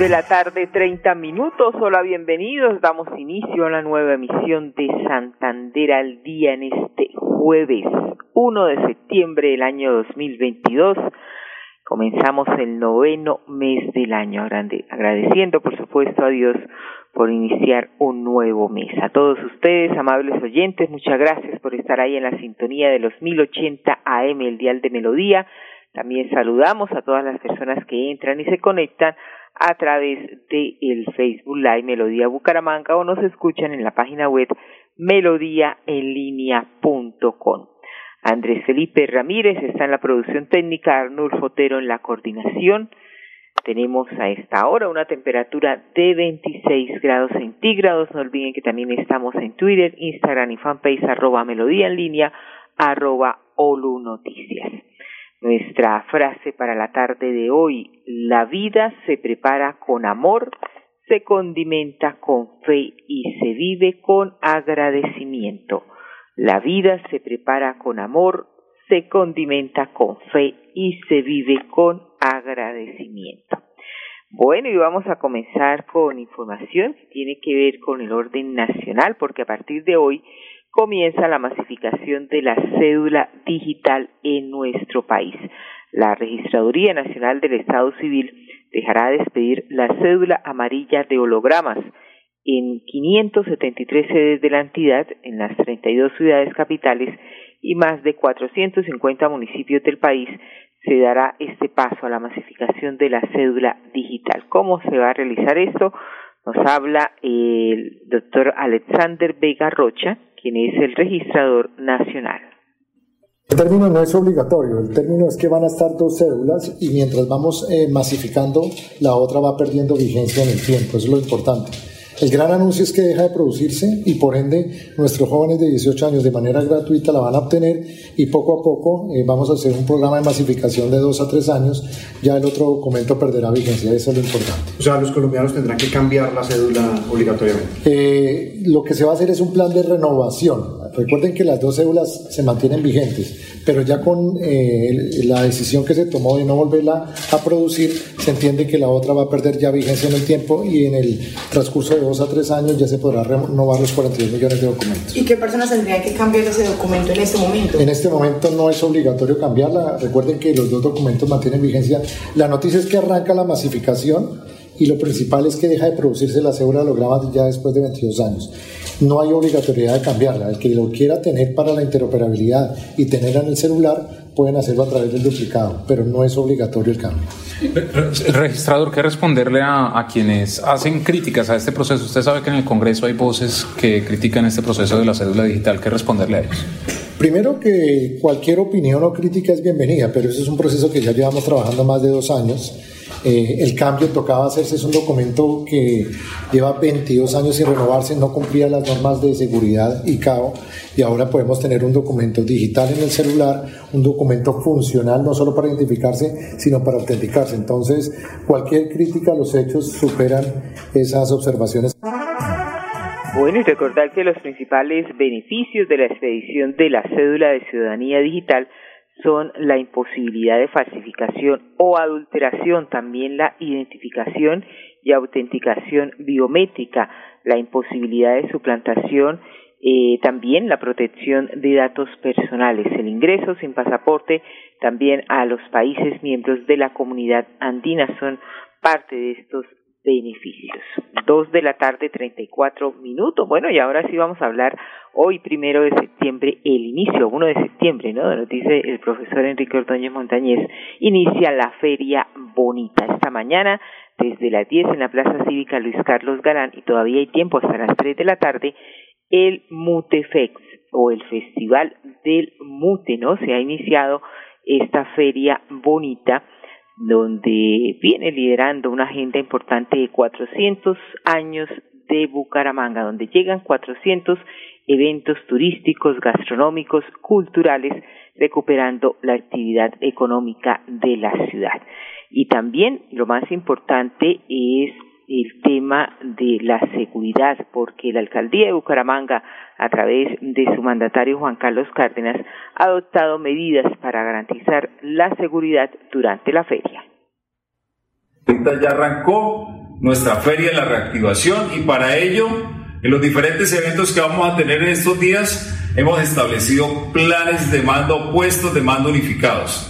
De la tarde, 30 minutos. Hola, bienvenidos. Damos inicio a la nueva emisión de Santander al Día en este jueves 1 de septiembre del año 2022. Comenzamos el noveno mes del año, agradeciendo por supuesto a Dios por iniciar un nuevo mes. A todos ustedes, amables oyentes, muchas gracias por estar ahí en la sintonía de los 1080 AM, el dial de melodía. También saludamos a todas las personas que entran y se conectan a través de el Facebook Live Melodía Bucaramanga o nos escuchan en la página web melodíaenlínea.com. Andrés Felipe Ramírez está en la producción técnica, Arnulfo Otero en la coordinación. Tenemos a esta hora una temperatura de 26 grados centígrados. No olviden que también estamos en Twitter, Instagram y fanpage arroba melodía en línea, arroba Olu Noticias. Nuestra frase para la tarde de hoy, la vida se prepara con amor, se condimenta con fe y se vive con agradecimiento. La vida se prepara con amor, se condimenta con fe y se vive con agradecimiento. Bueno, y vamos a comenzar con información que tiene que ver con el orden nacional, porque a partir de hoy comienza la masificación de la cédula digital en nuestro país. La Registraduría Nacional del Estado Civil dejará de despedir la cédula amarilla de hologramas en 573 sedes de la entidad en las 32 ciudades capitales y más de 450 municipios del país se dará este paso a la masificación de la cédula digital. ¿Cómo se va a realizar esto? Nos habla el doctor Alexander Vega Rocha, quien es el registrador nacional. El término no es obligatorio, el término es que van a estar dos cédulas y mientras vamos eh, masificando, la otra va perdiendo vigencia en el tiempo, eso es lo importante. El gran anuncio es que deja de producirse y por ende nuestros jóvenes de 18 años de manera gratuita la van a obtener y poco a poco eh, vamos a hacer un programa de masificación de dos a tres años, ya el otro documento perderá vigencia, eso es lo importante. O sea, los colombianos tendrán que cambiar la cédula obligatoriamente. Eh, lo que se va a hacer es un plan de renovación. Recuerden que las dos cédulas se mantienen vigentes, pero ya con eh, la decisión que se tomó de no volverla a producir, se entiende que la otra va a perder ya vigencia en el tiempo y en el transcurso de dos a tres años ya se podrá renovar los 42 millones de documentos. ¿Y qué personas tendrían que cambiar ese documento en este momento? En este momento no es obligatorio cambiarla. Recuerden que los dos documentos mantienen vigencia. La noticia es que arranca la masificación y lo principal es que deja de producirse la cédula holograma ya después de 22 años. No hay obligatoriedad de cambiarla. El que lo quiera tener para la interoperabilidad y tenerla en el celular, pueden hacerlo a través del duplicado, pero no es obligatorio el cambio. El registrador, ¿qué responderle a, a, quienes hacen críticas a este proceso? Usted sabe que en el Congreso hay voces que critican este proceso de la cédula digital. ¿Qué responderle a ellos? Primero que cualquier opinión o crítica es bienvenida, pero eso es un proceso que ya llevamos trabajando más de dos años eh, el cambio tocaba hacerse, es un documento que lleva 22 años sin renovarse, no cumplía las normas de seguridad y CAO y ahora podemos tener un documento digital en el celular, un documento funcional no solo para identificarse, sino para autenticarse. Entonces, cualquier crítica a los hechos superan esas observaciones. Bueno, y recordar que los principales beneficios de la expedición de la cédula de ciudadanía digital son la imposibilidad de falsificación o adulteración, también la identificación y autenticación biométrica, la imposibilidad de suplantación, eh, también la protección de datos personales, el ingreso sin pasaporte también a los países miembros de la comunidad andina son parte de estos beneficios. Dos de la tarde, treinta y cuatro minutos. Bueno, y ahora sí vamos a hablar hoy, primero de septiembre, el inicio, uno de septiembre, ¿no? Nos dice el profesor Enrique Ordóñez Montañez, inicia la Feria Bonita. Esta mañana, desde las diez en la Plaza Cívica Luis Carlos Galán, y todavía hay tiempo hasta las tres de la tarde, el Mutefex, o el Festival del Mute, ¿no? Se ha iniciado esta Feria Bonita donde viene liderando una agenda importante de 400 años de Bucaramanga, donde llegan 400 eventos turísticos, gastronómicos, culturales, recuperando la actividad económica de la ciudad. Y también lo más importante es el tema de la seguridad, porque la alcaldía de Bucaramanga, a través de su mandatario Juan Carlos Cárdenas, ha adoptado medidas para garantizar la seguridad durante la feria. Ya arrancó nuestra feria de la reactivación y para ello, en los diferentes eventos que vamos a tener en estos días, hemos establecido planes de mando, puestos de mando unificados.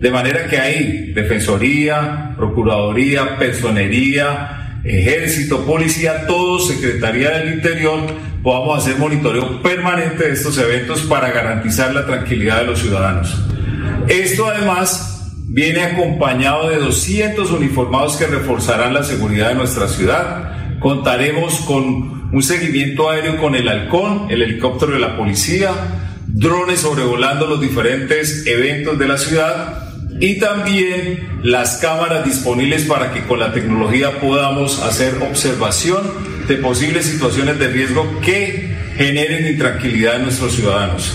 De manera que hay Defensoría, Procuraduría, Personería, ejército, policía, todo, Secretaría del Interior, podamos hacer monitoreo permanente de estos eventos para garantizar la tranquilidad de los ciudadanos. Esto además viene acompañado de 200 uniformados que reforzarán la seguridad de nuestra ciudad. Contaremos con un seguimiento aéreo con el halcón, el helicóptero de la policía, drones sobrevolando los diferentes eventos de la ciudad y también las cámaras disponibles para que con la tecnología podamos hacer observación de posibles situaciones de riesgo que generen intranquilidad en nuestros ciudadanos.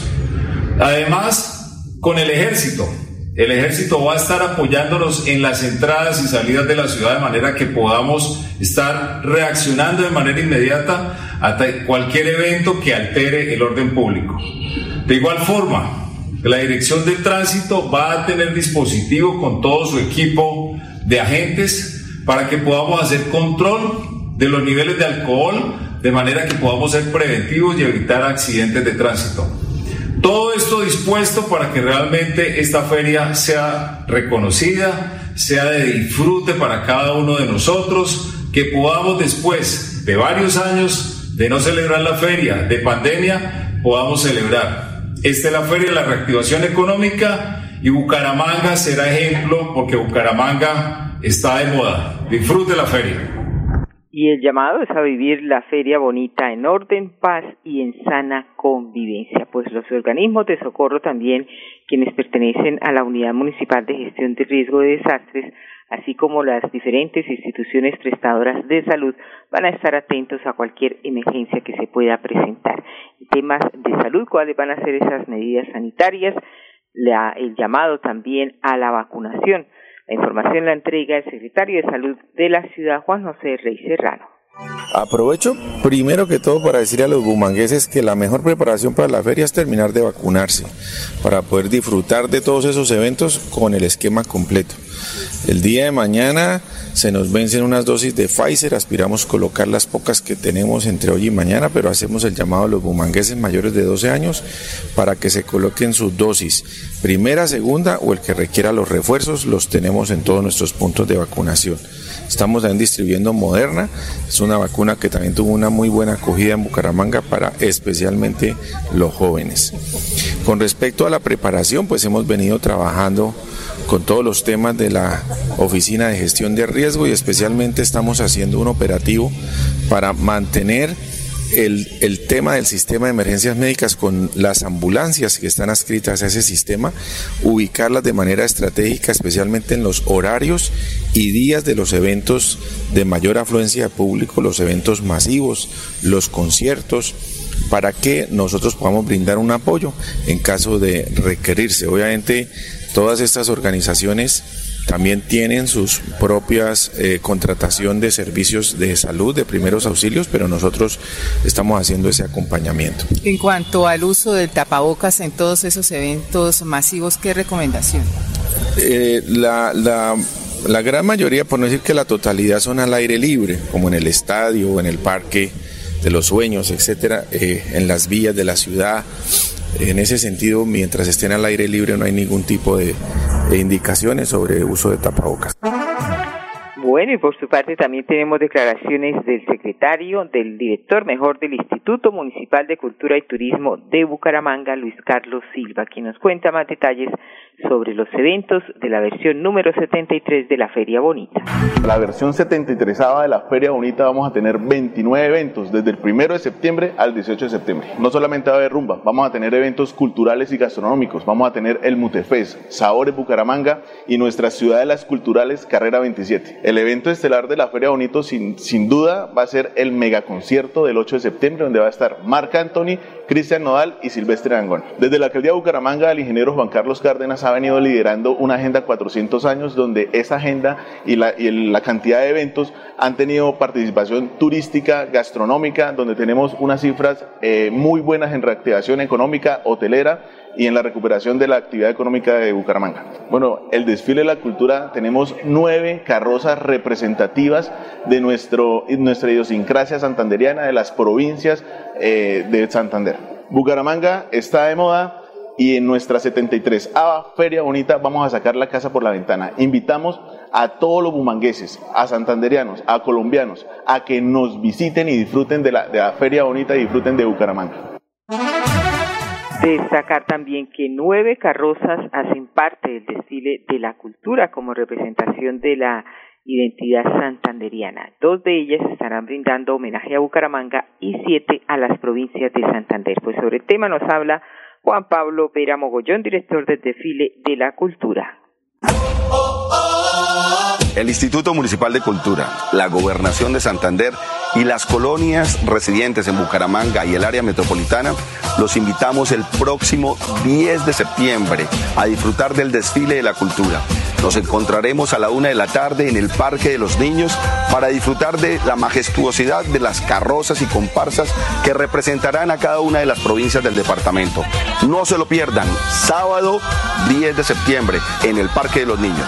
Además, con el ejército. El ejército va a estar apoyándonos en las entradas y salidas de la ciudad de manera que podamos estar reaccionando de manera inmediata a cualquier evento que altere el orden público. De igual forma, la Dirección de Tránsito va a tener dispositivo con todo su equipo de agentes para que podamos hacer control de los niveles de alcohol de manera que podamos ser preventivos y evitar accidentes de tránsito. Todo esto dispuesto para que realmente esta feria sea reconocida, sea de disfrute para cada uno de nosotros, que podamos después de varios años de no celebrar la feria, de pandemia, podamos celebrar esta es la Feria de la Reactivación Económica y Bucaramanga será ejemplo porque Bucaramanga está de moda. Disfrute la feria. Y el llamado es a vivir la feria bonita en orden, paz y en sana convivencia, pues los organismos de socorro también, quienes pertenecen a la Unidad Municipal de Gestión de Riesgo de Desastres, así como las diferentes instituciones prestadoras de salud, van a estar atentos a cualquier emergencia que se pueda presentar. Temas de salud, cuáles van a ser esas medidas sanitarias, el llamado también a la vacunación. La información la entrega el secretario de Salud de la ciudad, Juan José Rey Serrano. Aprovecho primero que todo para decir a los bumangueses que la mejor preparación para la feria es terminar de vacunarse, para poder disfrutar de todos esos eventos con el esquema completo. El día de mañana se nos vencen unas dosis de Pfizer, aspiramos colocar las pocas que tenemos entre hoy y mañana, pero hacemos el llamado a los bumangueses mayores de 12 años para que se coloquen sus dosis. Primera, segunda o el que requiera los refuerzos, los tenemos en todos nuestros puntos de vacunación. Estamos también distribuyendo Moderna, es una vacuna que también tuvo una muy buena acogida en Bucaramanga para especialmente los jóvenes. Con respecto a la preparación, pues hemos venido trabajando con todos los temas de la Oficina de Gestión de Riesgo y especialmente estamos haciendo un operativo para mantener el, tema del sistema de emergencias médicas con las ambulancias que están adscritas a ese sistema, ubicarlas de manera estratégica, especialmente en los horarios y días de los eventos de mayor afluencia de público, los eventos masivos, los conciertos, para que nosotros podamos brindar un apoyo en caso de requerirse. Obviamente Todas estas organizaciones también tienen sus propias eh, contratación de servicios de salud, de primeros auxilios, pero nosotros estamos haciendo ese acompañamiento. En cuanto al uso del tapabocas en todos esos eventos masivos, ¿qué recomendación? Eh, la, la, gran mayoría, por no decir que la totalidad, son al aire libre, como en el estadio en el parque de los sueños, etcétera, eh, en las vías de la ciudad en ese sentido, mientras estén al aire libre no hay ningún tipo de, indicaciones sobre uso de tapabocas. Bueno, y por su parte también tenemos declaraciones del secretario, del director mejor del Instituto Municipal de Cultura y Turismo de Bucaramanga, Luis Carlos Silva, quien nos cuenta más detalles sobre los eventos de la versión número 73 de la Feria Bonita. La versión 73 de la Feria Bonita vamos a tener 29 eventos desde el 1 de septiembre al 18 de septiembre. No solamente va a haber rumba, vamos a tener eventos culturales y gastronómicos, vamos a tener el Mutefes, Sabores Bucaramanga y nuestra ciudad de las culturales, carrera 27. El evento estelar de la Feria Bonito, sin, sin duda, va a ser el megaconcierto del 8 de septiembre, donde va a estar Marca Anthony, Cristian Nodal y Silvestre Angón. Desde la alcaldía de Bucaramanga, el ingeniero Juan Carlos Cárdenas ha venido liderando una agenda 400 años, donde esa agenda y la, y la cantidad de eventos han tenido participación turística, gastronómica, donde tenemos unas cifras eh, muy buenas en reactivación económica, hotelera y en la recuperación de la actividad económica de Bucaramanga. Bueno, el desfile de la cultura tenemos nueve carrozas representativas de nuestro, nuestra idiosincrasia santanderiana, de las provincias eh, de Santander. Bucaramanga está de moda y en nuestra 73 ava Feria Bonita vamos a sacar la casa por la ventana. Invitamos a todos los bumangueses, a santanderianos, a colombianos, a que nos visiten y disfruten de la, de la Feria Bonita y disfruten de Bucaramanga. Destacar también que nueve carrozas hacen parte del desfile de la cultura como representación de la identidad santanderiana. Dos de ellas estarán brindando homenaje a Bucaramanga y siete a las provincias de Santander. Pues sobre el tema nos habla Juan Pablo Vera Mogollón, director del desfile de la cultura. El Instituto Municipal de Cultura, la Gobernación de Santander y las colonias residentes en Bucaramanga y el área metropolitana, los invitamos el próximo 10 de septiembre a disfrutar del desfile de la cultura. Nos encontraremos a la una de la tarde en el Parque de los Niños para disfrutar de la majestuosidad de las carrozas y comparsas que representarán a cada una de las provincias del departamento. No se lo pierdan, sábado 10 de septiembre en el Parque de los Niños.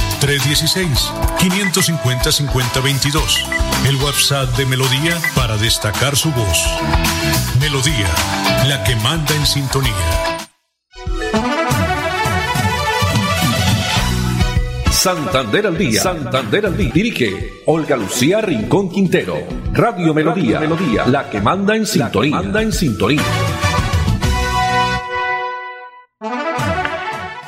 316-550-5022. El WhatsApp de Melodía para destacar su voz. Melodía, la que manda en sintonía. Santander al día. Santander al día. Dirige Olga Lucía Rincón Quintero. Radio Melodía. Melodía. La que manda en sintonía. manda en sintonía.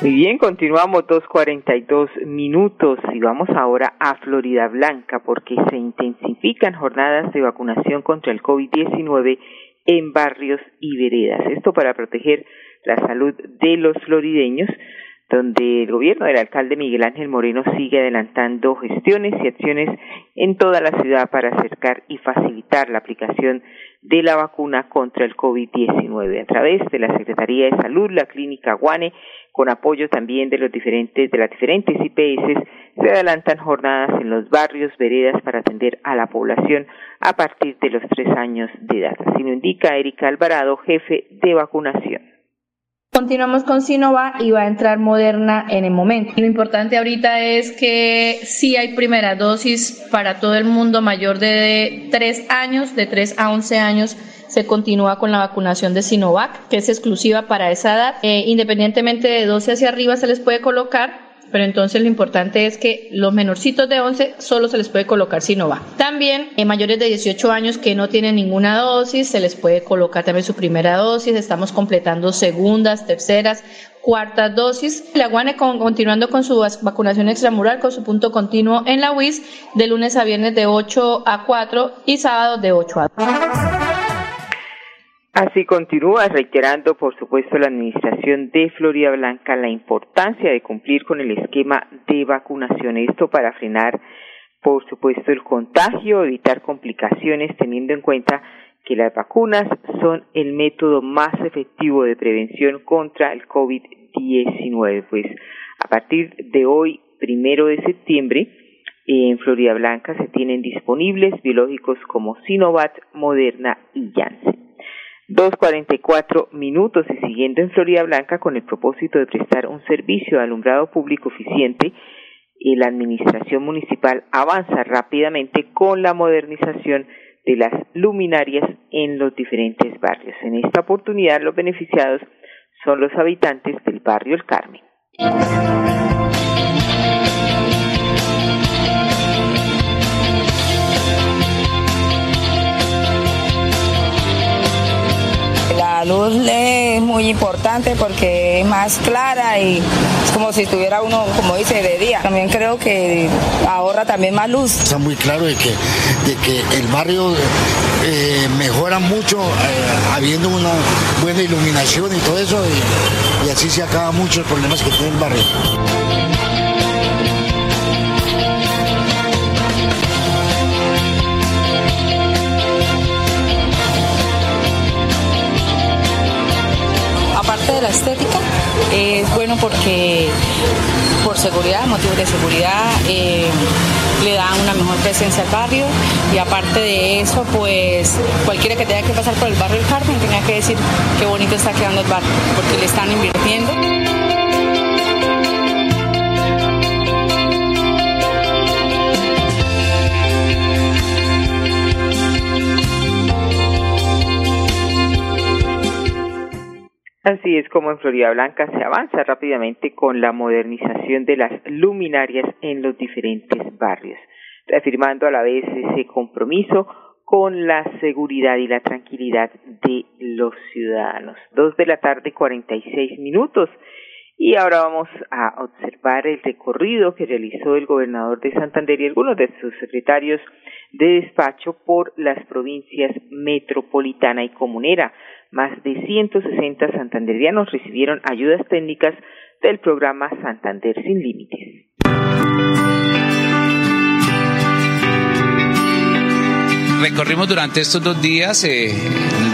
Muy bien, continuamos 2.42 minutos y vamos ahora a Florida Blanca porque se intensifican jornadas de vacunación contra el COVID-19 en barrios y veredas. Esto para proteger la salud de los florideños donde el gobierno del alcalde Miguel Ángel Moreno sigue adelantando gestiones y acciones en toda la ciudad para acercar y facilitar la aplicación de la vacuna contra el COVID-19 a través de la Secretaría de Salud, la Clínica Guane, con apoyo también de los diferentes de las diferentes IPS, se adelantan jornadas en los barrios, veredas para atender a la población a partir de los tres años de edad. Así lo indica Erika Alvarado, jefe de vacunación. Continuamos con Sinovac y va a entrar Moderna en el momento. Lo importante ahorita es que sí hay primera dosis para todo el mundo mayor de 3 años, de 3 a 11 años se continúa con la vacunación de Sinovac, que es exclusiva para esa edad. Eh, independientemente de 12 hacia arriba se les puede colocar pero entonces lo importante es que los menorcitos de 11 solo se les puede colocar Sinovac. También en mayores de 18 años que no tienen ninguna dosis, se les puede colocar también su primera dosis, estamos completando segundas, terceras, cuartas dosis. La Guane continuando con su vacunación extramural con su punto continuo en la UIS de lunes a viernes de 8 a 4 y sábado de 8 a 4. Así continúa reiterando, por supuesto, la Administración de Florida Blanca la importancia de cumplir con el esquema de vacunación. Esto para frenar, por supuesto, el contagio, evitar complicaciones, teniendo en cuenta que las vacunas son el método más efectivo de prevención contra el COVID-19. Pues a partir de hoy, primero de septiembre, en Florida Blanca se tienen disponibles biológicos como Sinovac, Moderna y Janssen. 2.44 minutos y siguiendo en Florida Blanca con el propósito de prestar un servicio de alumbrado público eficiente, la administración municipal avanza rápidamente con la modernización de las luminarias en los diferentes barrios. En esta oportunidad los beneficiados son los habitantes del barrio El Carmen. La luz es muy importante porque es más clara y es como si estuviera uno, como dice, de día. También creo que ahorra también más luz. Está muy claro de que, de que el barrio eh, mejora mucho eh, habiendo una buena iluminación y todo eso y, y así se acaban muchos problemas que tiene el barrio. Estética es bueno porque por seguridad, motivos de seguridad, eh, le da una mejor presencia al barrio y aparte de eso, pues cualquiera que tenga que pasar por el barrio del Carmen tenga que decir qué bonito está quedando el barrio, porque le están invirtiendo. Así es como en Florida Blanca se avanza rápidamente con la modernización de las luminarias en los diferentes barrios, reafirmando a la vez ese compromiso con la seguridad y la tranquilidad de los ciudadanos. Dos de la tarde, cuarenta y seis minutos. Y ahora vamos a observar el recorrido que realizó el gobernador de Santander y algunos de sus secretarios de despacho por las provincias metropolitana y comunera más de 160 santanderianos recibieron ayudas técnicas del programa Santander sin Límites. Recorrimos durante estos dos días eh,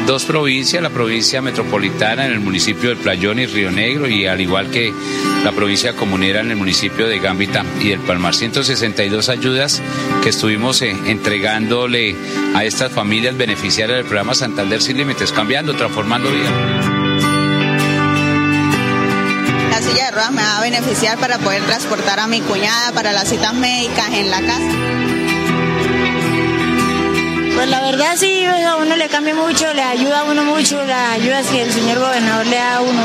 dos provincias, la provincia metropolitana en el municipio del Playón y Río Negro y al igual que la provincia comunera en el municipio de Gambita y del Palmar. 162 ayudas que estuvimos eh, entregándole a estas familias beneficiarias del programa Santander Sin Límites, cambiando, transformando vida. La silla de ruedas me va a beneficiar para poder transportar a mi cuñada para las citas médicas en la casa. Pues la verdad sí, a uno le cambia mucho, le ayuda a uno mucho, la ayuda que el señor gobernador le da a uno.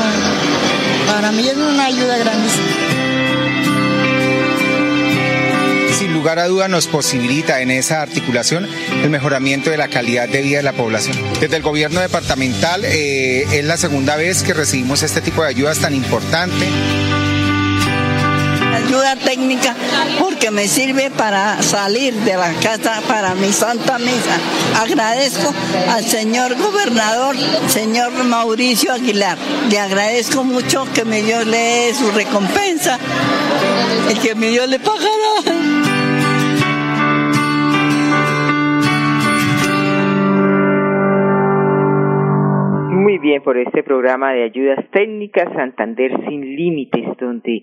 Para mí es una ayuda grandísima. Sin lugar a duda nos posibilita en esa articulación el mejoramiento de la calidad de vida de la población. Desde el gobierno departamental eh, es la segunda vez que recibimos este tipo de ayudas tan importante ayuda técnica porque me sirve para salir de la casa para mi santa misa. Agradezco al señor gobernador, señor Mauricio Aguilar. Le agradezco mucho que me dio le su recompensa y que mi Dios le pagará. Muy bien, por este programa de ayudas técnicas Santander sin límites, donde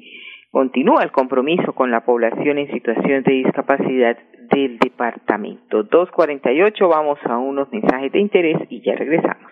Continúa el compromiso con la población en situación de discapacidad del departamento. 248, vamos a unos mensajes de interés y ya regresamos.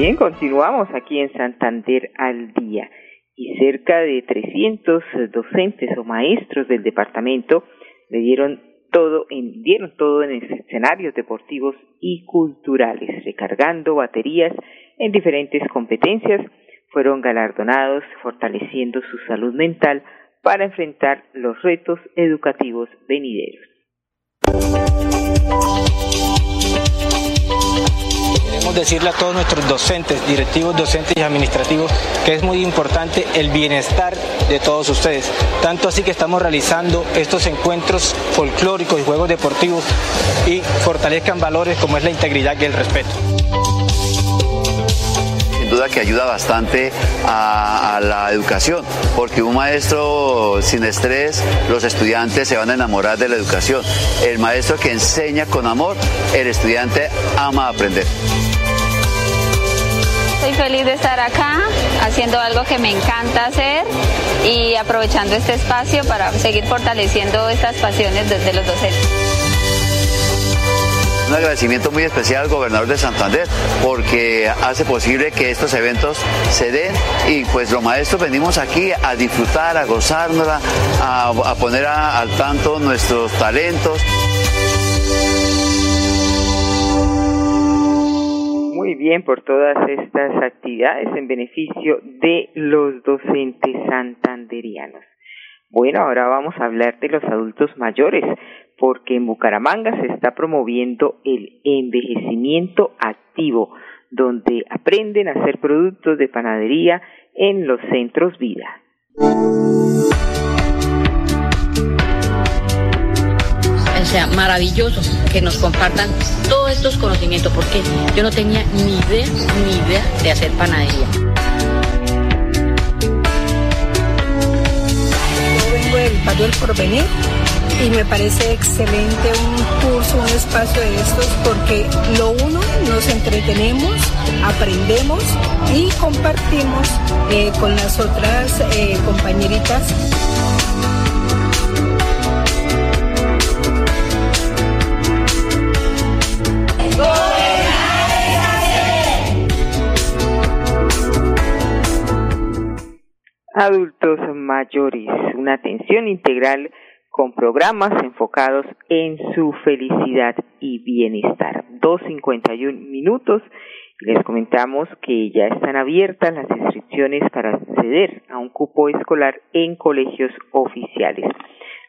Bien, continuamos aquí en Santander al día y cerca de 300 docentes o maestros del departamento le dieron todo en, dieron todo en escenarios deportivos y culturales, recargando baterías en diferentes competencias, fueron galardonados fortaleciendo su salud mental para enfrentar los retos educativos venideros. Queremos decirle a todos nuestros docentes, directivos docentes y administrativos que es muy importante el bienestar de todos ustedes. Tanto así que estamos realizando estos encuentros folclóricos y juegos deportivos y fortalezcan valores como es la integridad y el respeto duda que ayuda bastante a, la educación, porque un maestro sin estrés, los estudiantes se van a enamorar de la educación. El maestro que enseña con amor, el estudiante ama aprender. Estoy feliz de estar acá haciendo algo que me encanta hacer y aprovechando este espacio para seguir fortaleciendo estas pasiones desde los docentes un agradecimiento muy especial al gobernador de Santander porque hace posible que estos eventos se den y pues los maestros venimos aquí a disfrutar, a gozárnosla, a, poner al tanto nuestros talentos. Muy bien por todas estas actividades en beneficio de los docentes santanderianos. Bueno, ahora vamos a hablar de los adultos mayores, porque en Bucaramanga se está promoviendo el envejecimiento activo, donde aprenden a hacer productos de panadería en los centros vida. O sea, maravilloso que nos compartan todos estos conocimientos, porque yo no tenía ni idea, ni idea de hacer panadería. Yo vengo del Pado del Porvenir y me parece excelente un curso, un espacio de estos porque lo uno, nos entretenemos, aprendemos y compartimos eh, con las otras eh, compañeritas. Adultos mayores, una atención integral con programas enfocados en su felicidad y bienestar. 2.51 minutos. Les comentamos que ya están abiertas las inscripciones para acceder a un cupo escolar en colegios oficiales.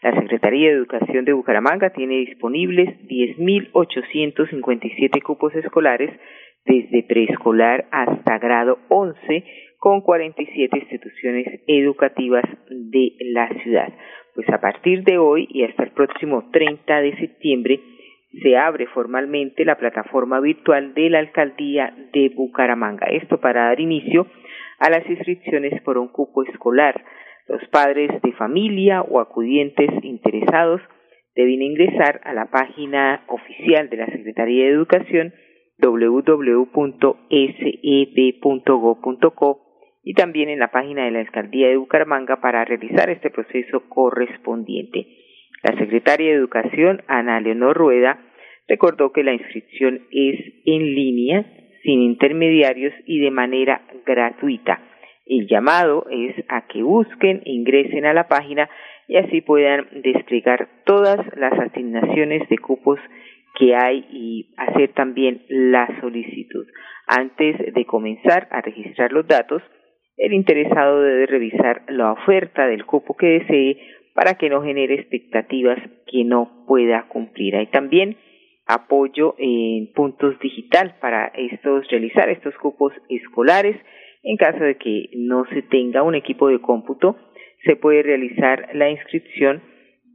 La Secretaría de Educación de Bucaramanga tiene disponibles 10.857 cupos escolares desde preescolar hasta grado 11 con 47 instituciones educativas de la ciudad pues a partir de hoy y hasta el próximo 30 de septiembre se abre formalmente la plataforma virtual de la alcaldía de Bucaramanga. Esto para dar inicio a las inscripciones por un cupo escolar. Los padres de familia o acudientes interesados deben ingresar a la página oficial de la Secretaría de Educación www.seb.go.co y también en la página de la Alcaldía de Bucaramanga para realizar este proceso correspondiente. La secretaria de Educación, Ana Leonor Rueda, recordó que la inscripción es en línea, sin intermediarios y de manera gratuita. El llamado es a que busquen, ingresen a la página y así puedan desplegar todas las asignaciones de cupos que hay y hacer también la solicitud. Antes de comenzar a registrar los datos, el interesado debe revisar la oferta del cupo que desee para que no genere expectativas que no pueda cumplir. Hay también apoyo en puntos digital para estos realizar estos cupos escolares. En caso de que no se tenga un equipo de cómputo, se puede realizar la inscripción,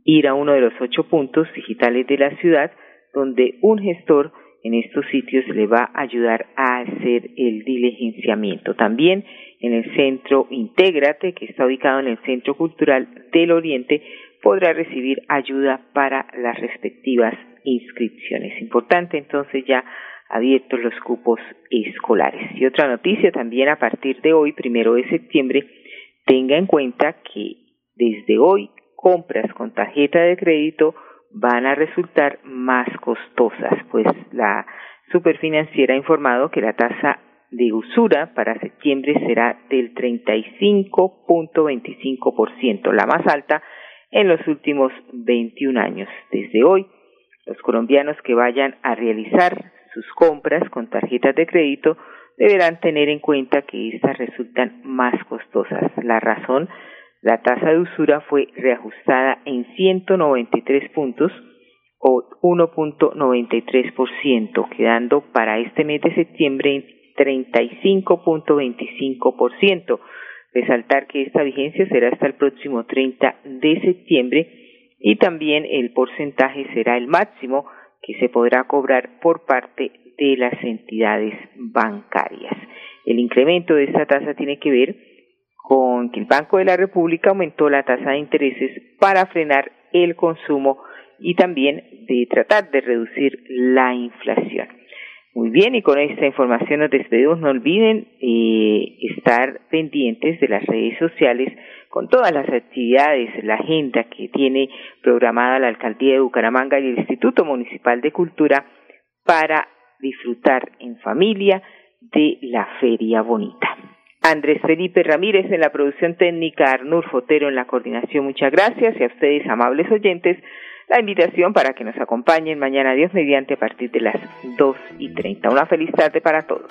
ir a uno de los ocho puntos digitales de la ciudad, donde un gestor en estos sitios le va a ayudar a hacer el diligenciamiento. También en el centro Intégrate, que está ubicado en el Centro Cultural del Oriente, podrá recibir ayuda para las respectivas inscripciones. Importante entonces ya abiertos los cupos escolares. Y otra noticia también a partir de hoy, primero de septiembre, tenga en cuenta que desde hoy compras con tarjeta de crédito van a resultar más costosas, pues la superfinanciera ha informado que la tasa de usura para septiembre será del 35.25%, la más alta en los últimos 21 años. Desde hoy, los colombianos que vayan a realizar sus compras con tarjetas de crédito deberán tener en cuenta que estas resultan más costosas. La razón, la tasa de usura fue reajustada en 193 puntos o 1.93%, quedando para este mes de septiembre en 35.25%. Resaltar que esta vigencia será hasta el próximo 30 de septiembre y también el porcentaje será el máximo que se podrá cobrar por parte de las entidades bancarias. El incremento de esta tasa tiene que ver con que el Banco de la República aumentó la tasa de intereses para frenar el consumo y también de tratar de reducir la inflación. Muy bien, y con esta información nos despedimos. No olviden eh, estar pendientes de las redes sociales con todas las actividades, la agenda que tiene programada la Alcaldía de Bucaramanga y el Instituto Municipal de Cultura para disfrutar en familia de la Feria Bonita. Andrés Felipe Ramírez en la producción técnica, Arnur Fotero en la coordinación. Muchas gracias y a ustedes, amables oyentes, la invitación para que nos acompañen mañana Dios mediante a partir de las dos y treinta. Una feliz tarde para todos.